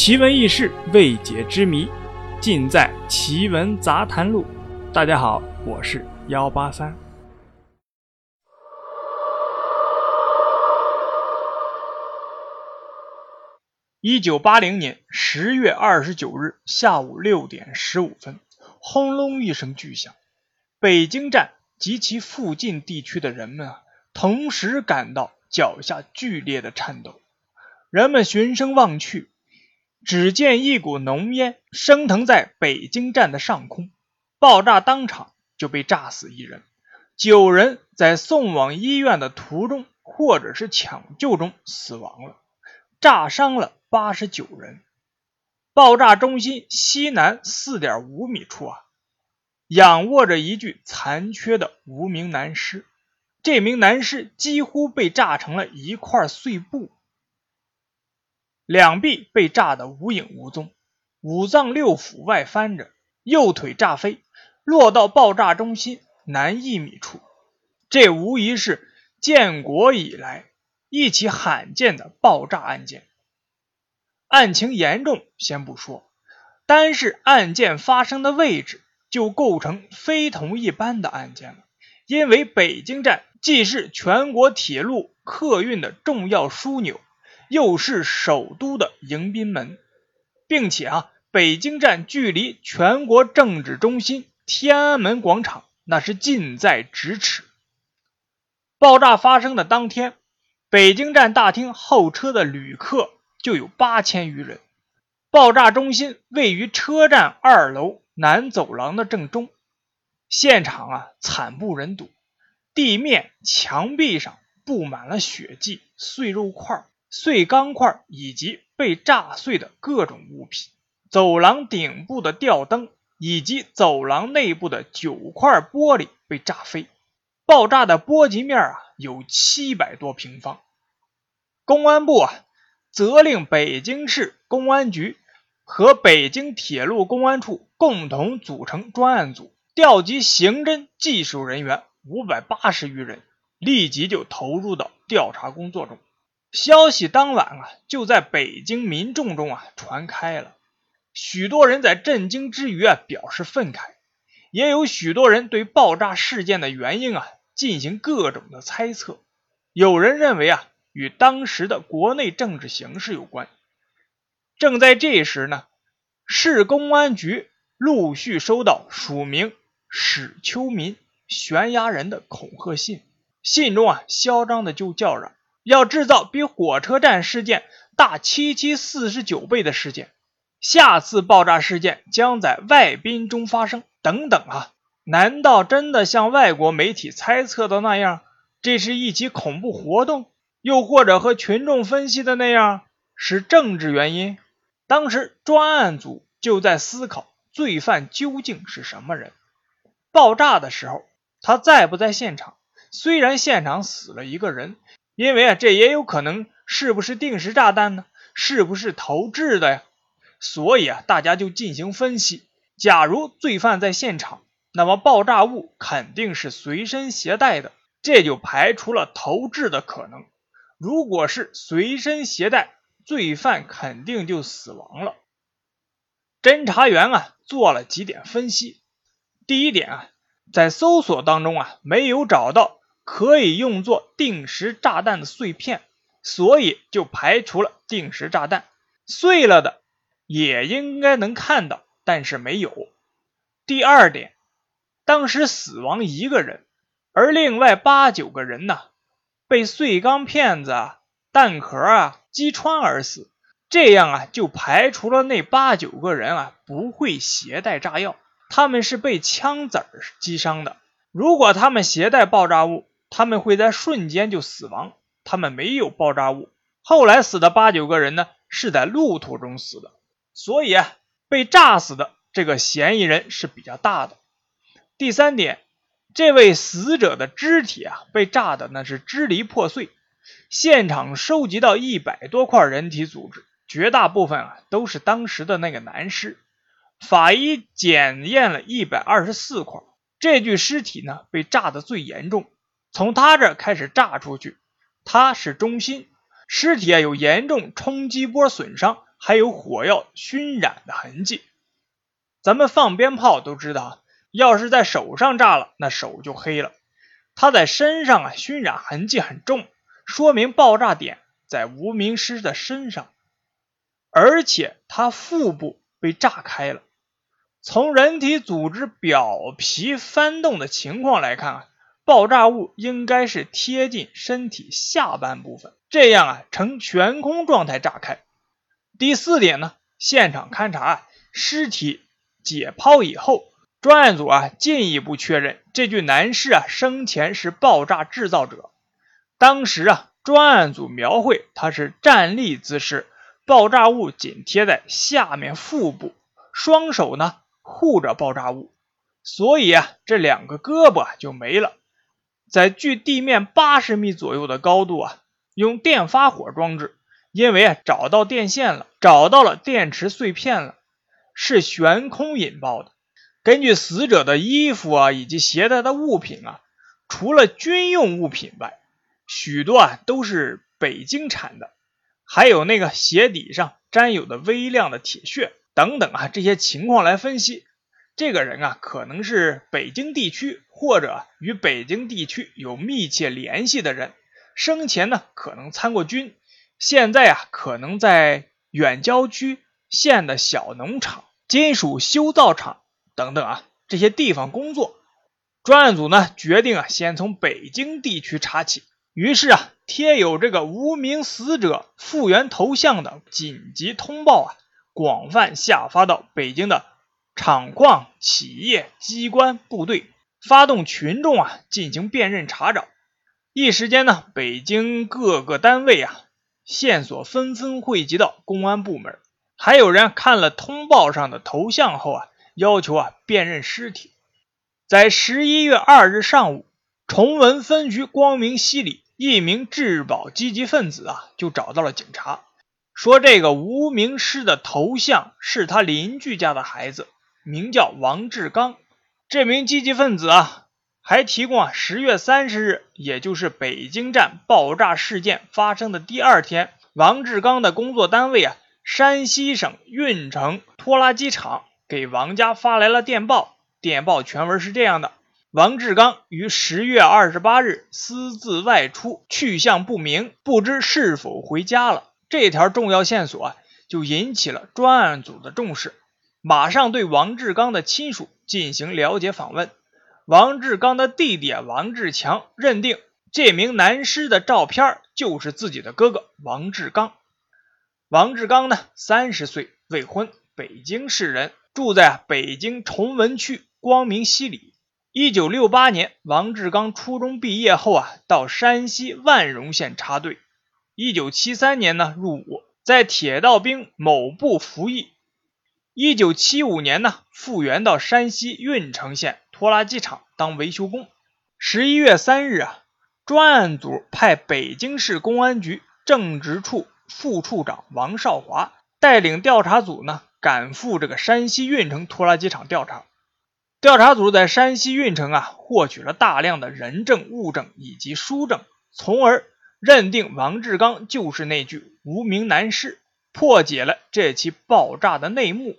奇闻异事、未解之谜，尽在《奇闻杂谈录》。大家好，我是幺八三。一九八零年十月二十九日下午六点十五分，轰隆一声巨响，北京站及其附近地区的人们啊，同时感到脚下剧烈的颤抖。人们循声望去，只见一股浓烟升腾在北京站的上空，爆炸当场就被炸死一人，九人在送往医院的途中或者是抢救中死亡了，炸伤了八十九人。爆炸中心西南四点五米处啊，仰卧着一具残缺的无名男尸，这名男尸几乎被炸成了一块碎布。两臂被炸得无影无踪，五脏六腑外翻着，右腿炸飞，落到爆炸中心南一米处。这无疑是建国以来一起罕见的爆炸案件。案情严重先不说，单是案件发生的位置就构成非同一般的案件了，因为北京站既是全国铁路客运的重要枢纽。又是首都的迎宾门，并且啊，北京站距离全国政治中心天安门广场那是近在咫尺。爆炸发生的当天，北京站大厅候车的旅客就有八千余人。爆炸中心位于车站二楼南走廊的正中，现场啊惨不忍睹，地面、墙壁上布满了血迹、碎肉块。碎钢块以及被炸碎的各种物品，走廊顶部的吊灯以及走廊内部的九块玻璃被炸飞，爆炸的波及面啊有七百多平方。公安部啊责令北京市公安局和北京铁路公安处共同组成专案组，调集刑侦技术人员五百八十余人，立即就投入到调查工作中。消息当晚啊，就在北京民众中啊传开了。许多人在震惊之余啊表示愤慨，也有许多人对爆炸事件的原因啊进行各种的猜测。有人认为啊与当时的国内政治形势有关。正在这时呢，市公安局陆续收到署名史秋民悬崖人的恐吓信，信中啊嚣张的就叫嚷。要制造比火车站事件大七七四十九倍的事件，下次爆炸事件将在外宾中发生，等等啊！难道真的像外国媒体猜测的那样，这是一起恐怖活动？又或者和群众分析的那样，是政治原因？当时专案组就在思考罪犯究竟是什么人。爆炸的时候，他在不在现场？虽然现场死了一个人。因为啊，这也有可能是不是定时炸弹呢？是不是投掷的呀？所以啊，大家就进行分析。假如罪犯在现场，那么爆炸物肯定是随身携带的，这就排除了投掷的可能。如果是随身携带，罪犯肯定就死亡了。侦查员啊，做了几点分析。第一点啊，在搜索当中啊，没有找到。可以用作定时炸弹的碎片，所以就排除了定时炸弹。碎了的也应该能看到，但是没有。第二点，当时死亡一个人，而另外八九个人呢，被碎钢片子、啊、弹壳啊击穿而死。这样啊，就排除了那八九个人啊不会携带炸药，他们是被枪子儿击伤的。如果他们携带爆炸物，他们会在瞬间就死亡，他们没有爆炸物。后来死的八九个人呢，是在路途中死的，所以啊，被炸死的这个嫌疑人是比较大的。第三点，这位死者的肢体啊，被炸的那是支离破碎。现场收集到一百多块人体组织，绝大部分啊都是当时的那个男尸。法医检验了一百二十四块，这具尸体呢被炸的最严重。从他这开始炸出去，他是中心，尸体啊有严重冲击波损伤，还有火药熏染的痕迹。咱们放鞭炮都知道，要是在手上炸了，那手就黑了。他在身上啊，熏染痕迹很重，说明爆炸点在无名尸的身上，而且他腹部被炸开了。从人体组织表皮翻动的情况来看啊，爆炸物应该是贴近身体下半部分，这样啊呈悬空状态炸开。第四点呢，现场勘查尸体解剖以后，专案组啊进一步确认这具男尸啊生前是爆炸制造者。当时啊，专案组描绘他是站立姿势，爆炸物紧贴在下面腹部，双手呢。护着爆炸物，所以啊，这两个胳膊就没了。在距地面八十米左右的高度啊，用电发火装置，因为啊找到电线了，找到了电池碎片了，是悬空引爆的。根据死者的衣服啊以及携带的物品啊，除了军用物品外，许多啊都是北京产的，还有那个鞋底上沾有的微量的铁屑。等等啊，这些情况来分析，这个人啊可能是北京地区或者与北京地区有密切联系的人，生前呢可能参过军，现在啊可能在远郊区县的小农场、金属修造厂等等啊这些地方工作。专案组呢决定啊先从北京地区查起，于是啊贴有这个无名死者复原头像的紧急通报啊。广泛下发到北京的厂矿、企业、机关、部队，发动群众啊进行辨认查找。一时间呢，北京各个单位啊线索纷纷汇集到公安部门。还有人看了通报上的头像后啊，要求啊辨认尸体。在十一月二日上午，崇文分局光明西里一名质保积极分子啊就找到了警察。说这个无名尸的头像是他邻居家的孩子，名叫王志刚。这名积极分子啊，还提供啊，十月三十日，也就是北京站爆炸事件发生的第二天，王志刚的工作单位啊，山西省运城拖拉机厂给王家发来了电报。电报全文是这样的：王志刚于十月二十八日私自外出，去向不明，不知是否回家了。这条重要线索啊，就引起了专案组的重视，马上对王志刚的亲属进行了解访问。王志刚的弟弟王志强认定这名男尸的照片就是自己的哥哥王志刚。王志刚呢，三十岁，未婚，北京市人，住在北京崇文区光明西里。一九六八年，王志刚初中毕业后啊，到山西万荣县插队。一九七三年呢，入伍，在铁道兵某部服役。一九七五年呢，复员到山西运城县拖拉机厂当维修工。十一月三日啊，专案组派北京市公安局政治处副处长王少华带领调查组呢，赶赴这个山西运城拖拉机厂调查。调查组在山西运城啊，获取了大量的人证、物证以及书证，从而。认定王志刚就是那具无名男尸，破解了这起爆炸的内幕。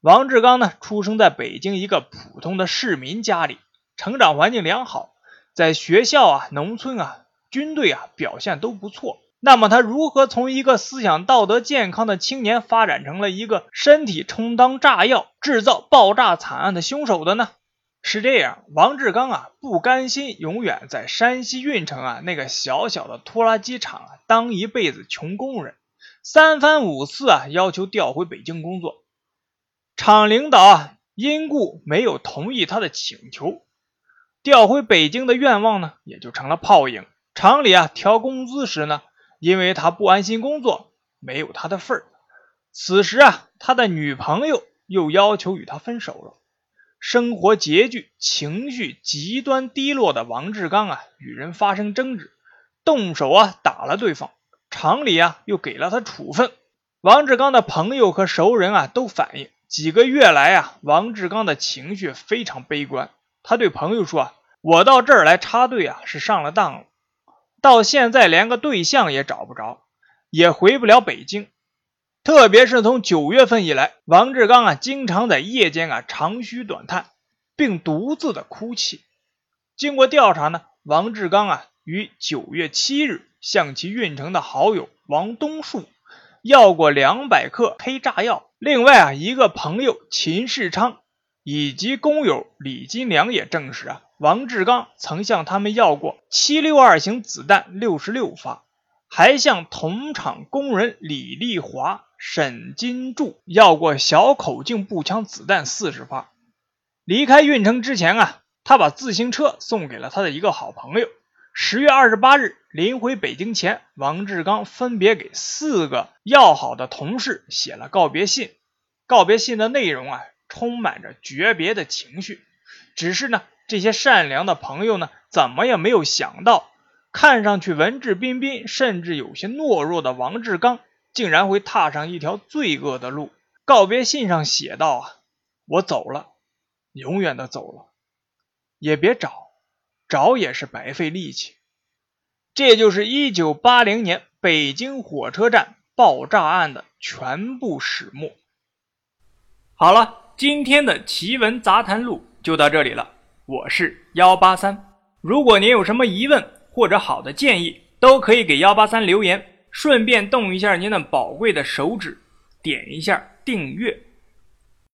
王志刚呢，出生在北京一个普通的市民家里，成长环境良好，在学校啊、农村啊、军队啊表现都不错。那么他如何从一个思想道德健康的青年，发展成了一个身体充当炸药、制造爆炸惨案的凶手的呢？是这样，王志刚啊，不甘心永远在山西运城啊那个小小的拖拉机厂啊当一辈子穷工人，三番五次啊要求调回北京工作，厂领导啊因故没有同意他的请求，调回北京的愿望呢也就成了泡影。厂里啊调工资时呢，因为他不安心工作，没有他的份儿。此时啊，他的女朋友又要求与他分手了。生活拮据、情绪极端低落的王志刚啊，与人发生争执，动手啊打了对方。厂里啊又给了他处分。王志刚的朋友和熟人啊都反映，几个月来啊，王志刚的情绪非常悲观。他对朋友说：“，我到这儿来插队啊，是上了当了，到现在连个对象也找不着，也回不了北京。特别是从九月份以来，王志刚啊，经常在夜间啊长吁短叹，并独自的哭泣。经过调查呢，王志刚啊，于九月七日向其运城的好友王东树要过两百克黑炸药。另外啊，一个朋友秦世昌以及工友李金良也证实啊，王志刚曾向他们要过七六二型子弹六十六发，还向同厂工人李立华、沈金柱要过小口径步枪子弹四十发。离开运城之前啊。他把自行车送给了他的一个好朋友。十月二十八日临回北京前，王志刚分别给四个要好的同事写了告别信。告别信的内容啊，充满着诀别的情绪。只是呢，这些善良的朋友呢，怎么也没有想到，看上去文质彬彬，甚至有些懦弱的王志刚，竟然会踏上一条罪恶的路。告别信上写道：“啊，我走了，永远的走了。”也别找，找也是白费力气。这就是一九八零年北京火车站爆炸案的全部始末。好了，今天的奇闻杂谈录就到这里了。我是幺八三，如果您有什么疑问或者好的建议，都可以给幺八三留言，顺便动一下您的宝贵的手指，点一下订阅。